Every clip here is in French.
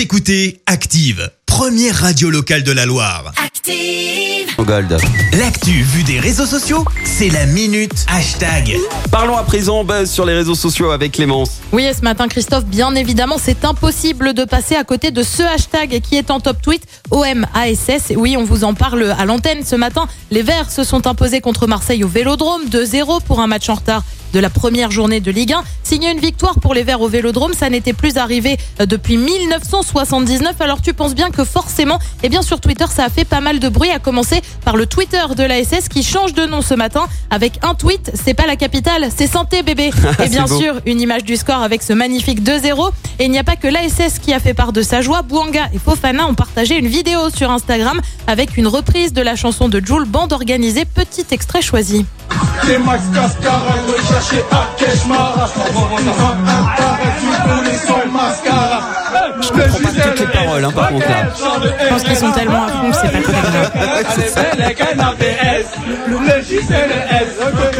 Vous écoutez Active, première radio locale de la Loire. Active. Gold. L'actu vue des réseaux sociaux, c'est la minute hashtag. Parlons à présent buzz sur les réseaux sociaux avec Clémence. Oui, et ce matin, Christophe, bien évidemment, c'est impossible de passer à côté de ce hashtag qui est en top tweet OMASS. Oui, on vous en parle à l'antenne ce matin. Les Verts se sont imposés contre Marseille au Vélodrome 2-0 pour un match en retard de la première journée de Ligue 1. Signer une victoire pour les Verts au Vélodrome, ça n'était plus arrivé euh, depuis 1979. Alors tu penses bien que forcément, eh bien sur Twitter, ça a fait pas mal de bruit, à commencer par le Twitter de l'ASS qui change de nom ce matin avec un tweet. C'est pas la capitale, c'est santé bébé. Et bien beau. sûr, une image du score avec ce magnifique 2-0. Et il n'y a pas que l'ASS qui a fait part de sa joie. Bouanga et Fofana ont partagé une vidéo sur Instagram avec une reprise de la chanson de Jules, bande organisée. Petit extrait choisi. C'est Max Cascara, recherché à Keshmara. Tu connais son mascara. Je comprends pas toutes les paroles, hein, par contre là. Je pense qu'ils sont tellement à fond que c'est pas très grave.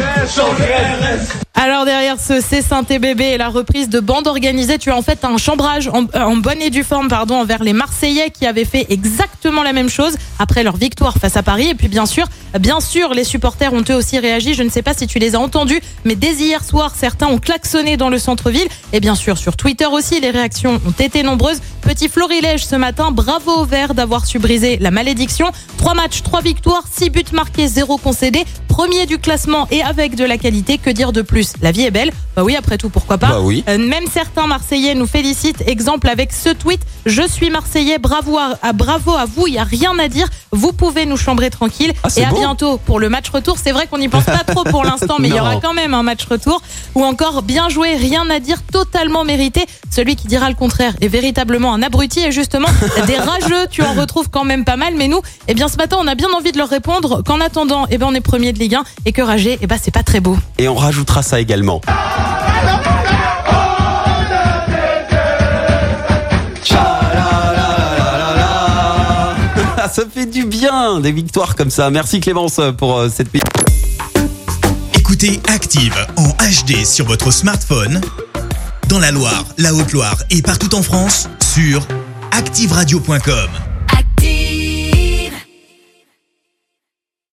Ce C'est Saint-Et bébé et la reprise de bande organisée, tu as en fait un chambrage en, euh, en bonne et due forme pardon envers les Marseillais qui avaient fait exactement la même chose après leur victoire face à Paris et puis bien sûr, bien sûr les supporters ont eux aussi réagi, je ne sais pas si tu les as entendus mais dès hier soir certains ont klaxonné dans le centre-ville et bien sûr sur Twitter aussi les réactions ont été nombreuses. Petit florilège ce matin, bravo aux Verts d'avoir su briser la malédiction. Trois matchs, trois victoires, six buts marqués, zéro concédé. Premier du classement et avec de la qualité, que dire de plus? La vie est belle. Bah oui, après tout, pourquoi pas? Bah oui. Euh, Même certains Marseillais nous félicitent. Exemple avec ce tweet Je suis Marseillais, bravo à, à- bravo à vous, il n'y a rien à dire. Vous pouvez nous chambrer tranquille. Ah, et à beau. bientôt pour le match retour. C'est vrai qu'on n'y pense pas trop pour l'instant, mais il y aura quand même un match retour. Ou encore bien joué, rien à dire, totalement mérité. Celui qui dira le contraire est véritablement un abruti. Et justement, des rageux, tu en retrouves quand même pas mal. Mais nous, eh bien ce matin, on a bien envie de leur répondre qu'en attendant, eh ben on est premier de Ligue 1 et que rager, eh ben c'est pas très beau. Et on rajoutera ça également. Ça fait du bien des victoires comme ça. Merci Clémence pour euh, cette. Écoutez Active en HD sur votre smartphone, dans la Loire, la Haute-Loire et partout en France, sur activeradio.com.